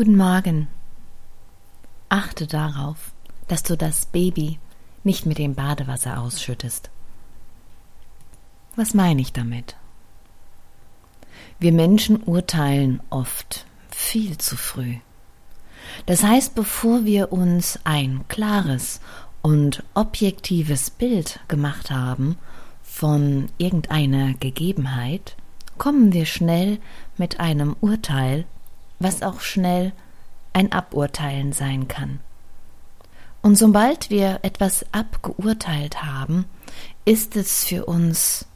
Guten Morgen. Achte darauf, dass du das Baby nicht mit dem Badewasser ausschüttest. Was meine ich damit? Wir Menschen urteilen oft viel zu früh. Das heißt, bevor wir uns ein klares und objektives Bild gemacht haben von irgendeiner Gegebenheit, kommen wir schnell mit einem Urteil, was auch schnell ein Aburteilen sein kann. Und sobald wir etwas abgeurteilt haben, ist es für uns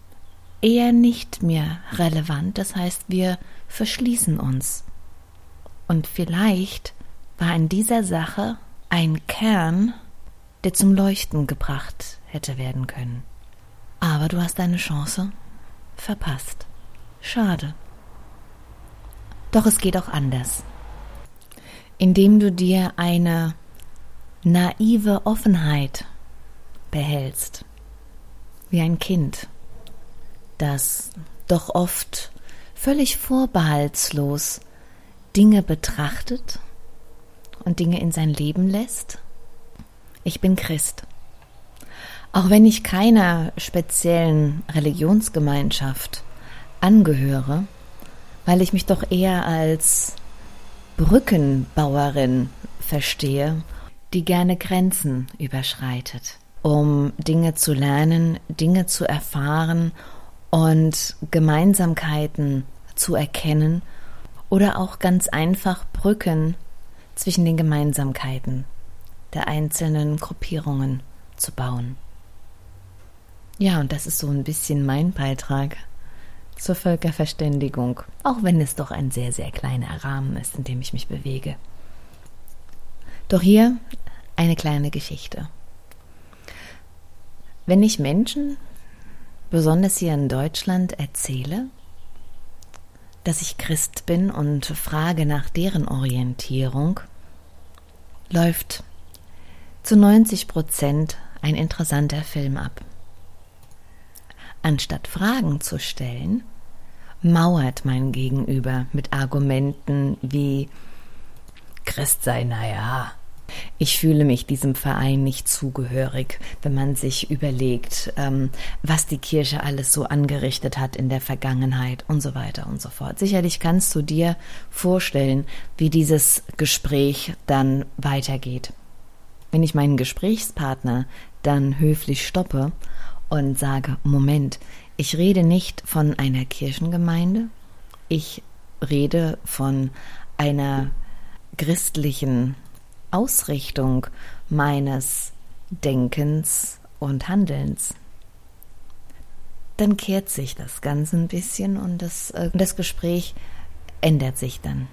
eher nicht mehr relevant, das heißt wir verschließen uns. Und vielleicht war in dieser Sache ein Kern, der zum Leuchten gebracht hätte werden können. Aber du hast deine Chance verpasst. Schade. Doch es geht auch anders. Indem du dir eine naive Offenheit behältst, wie ein Kind, das doch oft völlig vorbehaltslos Dinge betrachtet und Dinge in sein Leben lässt? Ich bin Christ. Auch wenn ich keiner speziellen Religionsgemeinschaft angehöre, weil ich mich doch eher als Brückenbauerin verstehe, die gerne Grenzen überschreitet, um Dinge zu lernen, Dinge zu erfahren und Gemeinsamkeiten zu erkennen oder auch ganz einfach Brücken zwischen den Gemeinsamkeiten der einzelnen Gruppierungen zu bauen. Ja, und das ist so ein bisschen mein Beitrag zur Völkerverständigung, auch wenn es doch ein sehr, sehr kleiner Rahmen ist, in dem ich mich bewege. Doch hier eine kleine Geschichte. Wenn ich Menschen, besonders hier in Deutschland, erzähle, dass ich Christ bin und frage nach deren Orientierung, läuft zu 90 Prozent ein interessanter Film ab. Anstatt Fragen zu stellen, mauert mein Gegenüber mit Argumenten wie Christ sei, naja, ich fühle mich diesem Verein nicht zugehörig, wenn man sich überlegt, ähm, was die Kirche alles so angerichtet hat in der Vergangenheit und so weiter und so fort. Sicherlich kannst du dir vorstellen, wie dieses Gespräch dann weitergeht. Wenn ich meinen Gesprächspartner dann höflich stoppe und sage, Moment, ich rede nicht von einer Kirchengemeinde, ich rede von einer christlichen Ausrichtung meines Denkens und Handelns. Dann kehrt sich das Ganze ein bisschen und das, äh, das Gespräch ändert sich dann.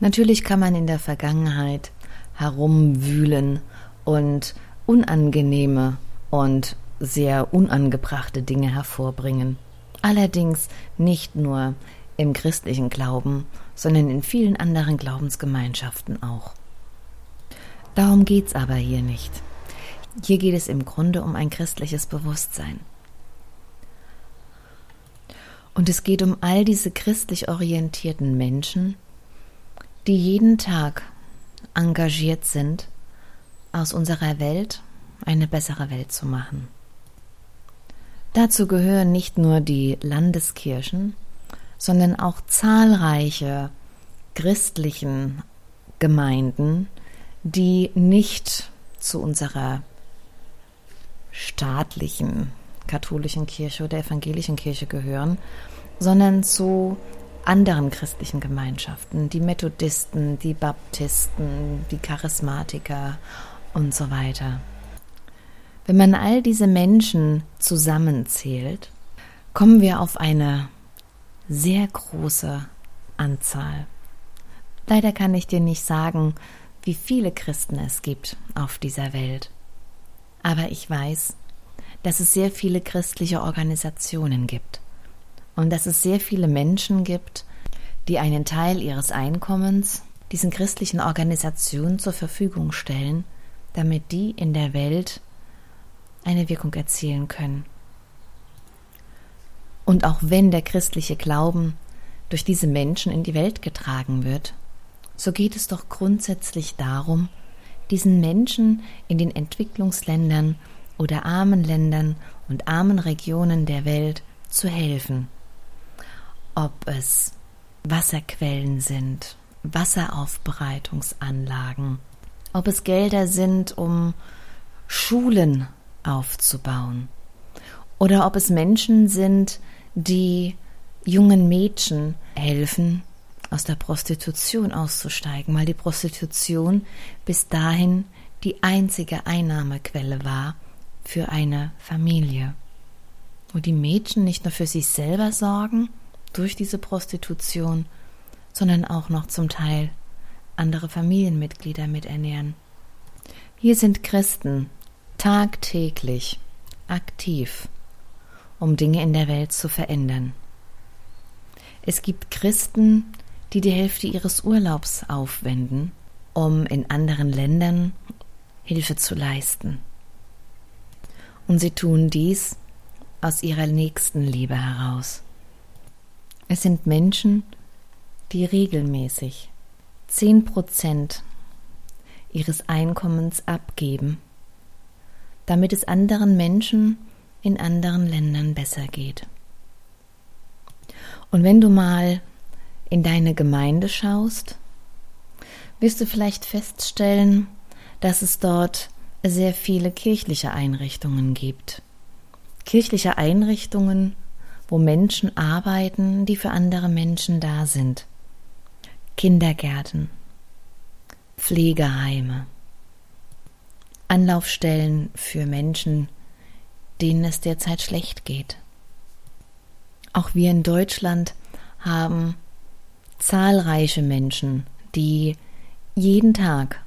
Natürlich kann man in der Vergangenheit herumwühlen und unangenehme und sehr unangebrachte Dinge hervorbringen. Allerdings nicht nur im christlichen Glauben, sondern in vielen anderen Glaubensgemeinschaften auch. Darum geht's aber hier nicht. Hier geht es im Grunde um ein christliches Bewusstsein. Und es geht um all diese christlich orientierten Menschen, die jeden Tag engagiert sind, aus unserer Welt eine bessere Welt zu machen. Dazu gehören nicht nur die Landeskirchen, sondern auch zahlreiche christlichen Gemeinden, die nicht zu unserer staatlichen katholischen Kirche oder evangelischen Kirche gehören, sondern zu anderen christlichen Gemeinschaften, die Methodisten, die Baptisten, die Charismatiker und so weiter. Wenn man all diese Menschen zusammenzählt, kommen wir auf eine sehr große Anzahl. Leider kann ich dir nicht sagen, wie viele Christen es gibt auf dieser Welt. Aber ich weiß, dass es sehr viele christliche Organisationen gibt und dass es sehr viele Menschen gibt, die einen Teil ihres Einkommens diesen christlichen Organisationen zur Verfügung stellen, damit die in der Welt eine Wirkung erzielen können. Und auch wenn der christliche Glauben durch diese Menschen in die Welt getragen wird, so geht es doch grundsätzlich darum, diesen Menschen in den Entwicklungsländern oder armen Ländern und armen Regionen der Welt zu helfen. Ob es Wasserquellen sind, Wasseraufbereitungsanlagen, ob es Gelder sind, um Schulen aufzubauen, oder ob es Menschen sind, die jungen Mädchen helfen, aus der Prostitution auszusteigen, weil die Prostitution bis dahin die einzige Einnahmequelle war für eine Familie. Wo die Mädchen nicht nur für sich selber sorgen durch diese Prostitution, sondern auch noch zum Teil andere Familienmitglieder miternähren. Hier sind Christen tagtäglich aktiv, um Dinge in der Welt zu verändern. Es gibt Christen, die die Hälfte ihres Urlaubs aufwenden, um in anderen Ländern Hilfe zu leisten. Und sie tun dies aus ihrer nächsten Liebe heraus. Es sind Menschen, die regelmäßig zehn Prozent ihres Einkommens abgeben, damit es anderen Menschen in anderen Ländern besser geht. Und wenn du mal in deine Gemeinde schaust, wirst du vielleicht feststellen, dass es dort sehr viele kirchliche Einrichtungen gibt. Kirchliche Einrichtungen, wo Menschen arbeiten, die für andere Menschen da sind. Kindergärten, Pflegeheime, Anlaufstellen für Menschen, denen es derzeit schlecht geht. Auch wir in Deutschland haben zahlreiche Menschen, die jeden Tag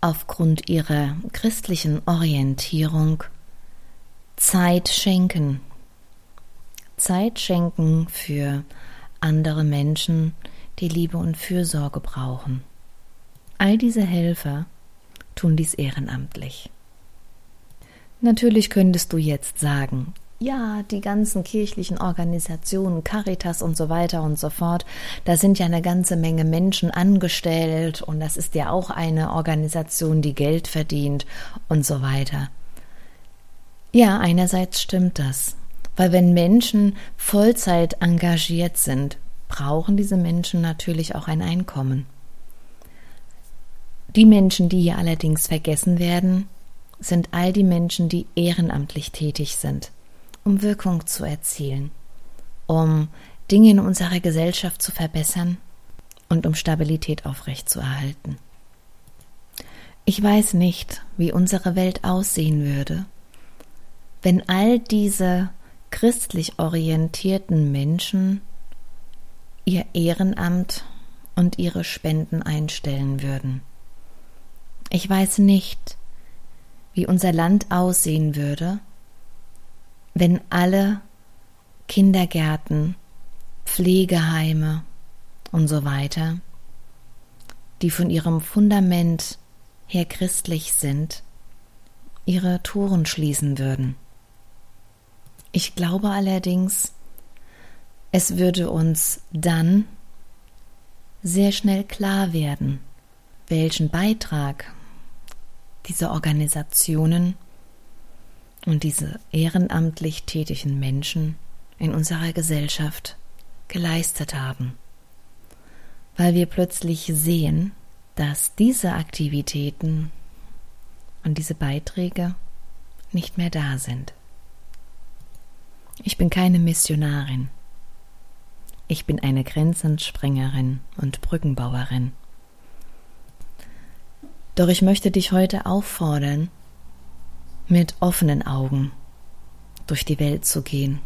aufgrund ihrer christlichen Orientierung Zeit schenken. Zeit schenken für andere Menschen, die Liebe und Fürsorge brauchen. All diese Helfer tun dies ehrenamtlich. Natürlich könntest du jetzt sagen, ja, die ganzen kirchlichen Organisationen, Caritas und so weiter und so fort, da sind ja eine ganze Menge Menschen angestellt und das ist ja auch eine Organisation, die Geld verdient und so weiter. Ja, einerseits stimmt das, weil wenn Menschen Vollzeit engagiert sind, brauchen diese Menschen natürlich auch ein Einkommen. Die Menschen, die hier allerdings vergessen werden, sind all die Menschen, die ehrenamtlich tätig sind um Wirkung zu erzielen, um Dinge in unserer Gesellschaft zu verbessern und um Stabilität aufrechtzuerhalten. Ich weiß nicht, wie unsere Welt aussehen würde, wenn all diese christlich orientierten Menschen ihr Ehrenamt und ihre Spenden einstellen würden. Ich weiß nicht, wie unser Land aussehen würde, wenn alle Kindergärten, Pflegeheime und so weiter, die von ihrem Fundament her christlich sind, ihre Toren schließen würden. Ich glaube allerdings, es würde uns dann sehr schnell klar werden, welchen Beitrag diese Organisationen und diese ehrenamtlich tätigen Menschen in unserer Gesellschaft geleistet haben, weil wir plötzlich sehen, dass diese Aktivitäten und diese Beiträge nicht mehr da sind. Ich bin keine Missionarin. Ich bin eine Grenzensprengerin und Brückenbauerin. Doch ich möchte dich heute auffordern, mit offenen Augen durch die Welt zu gehen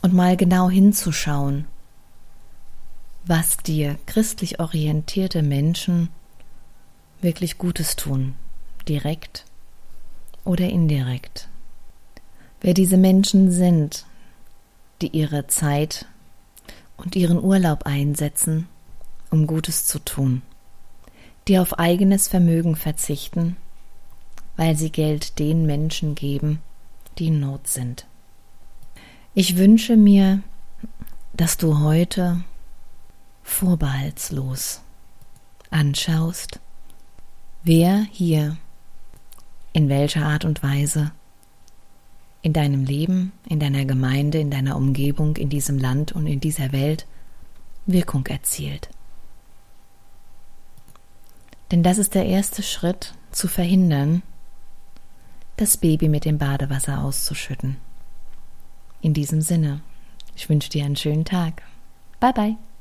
und mal genau hinzuschauen, was dir christlich orientierte Menschen wirklich Gutes tun, direkt oder indirekt. Wer diese Menschen sind, die ihre Zeit und ihren Urlaub einsetzen, um Gutes zu tun, die auf eigenes Vermögen verzichten weil sie Geld den Menschen geben, die in Not sind. Ich wünsche mir, dass du heute vorbehaltslos anschaust, wer hier in welcher Art und Weise in deinem Leben, in deiner Gemeinde, in deiner Umgebung, in diesem Land und in dieser Welt Wirkung erzielt. Denn das ist der erste Schritt, zu verhindern, das Baby mit dem Badewasser auszuschütten. In diesem Sinne, ich wünsche dir einen schönen Tag. Bye bye.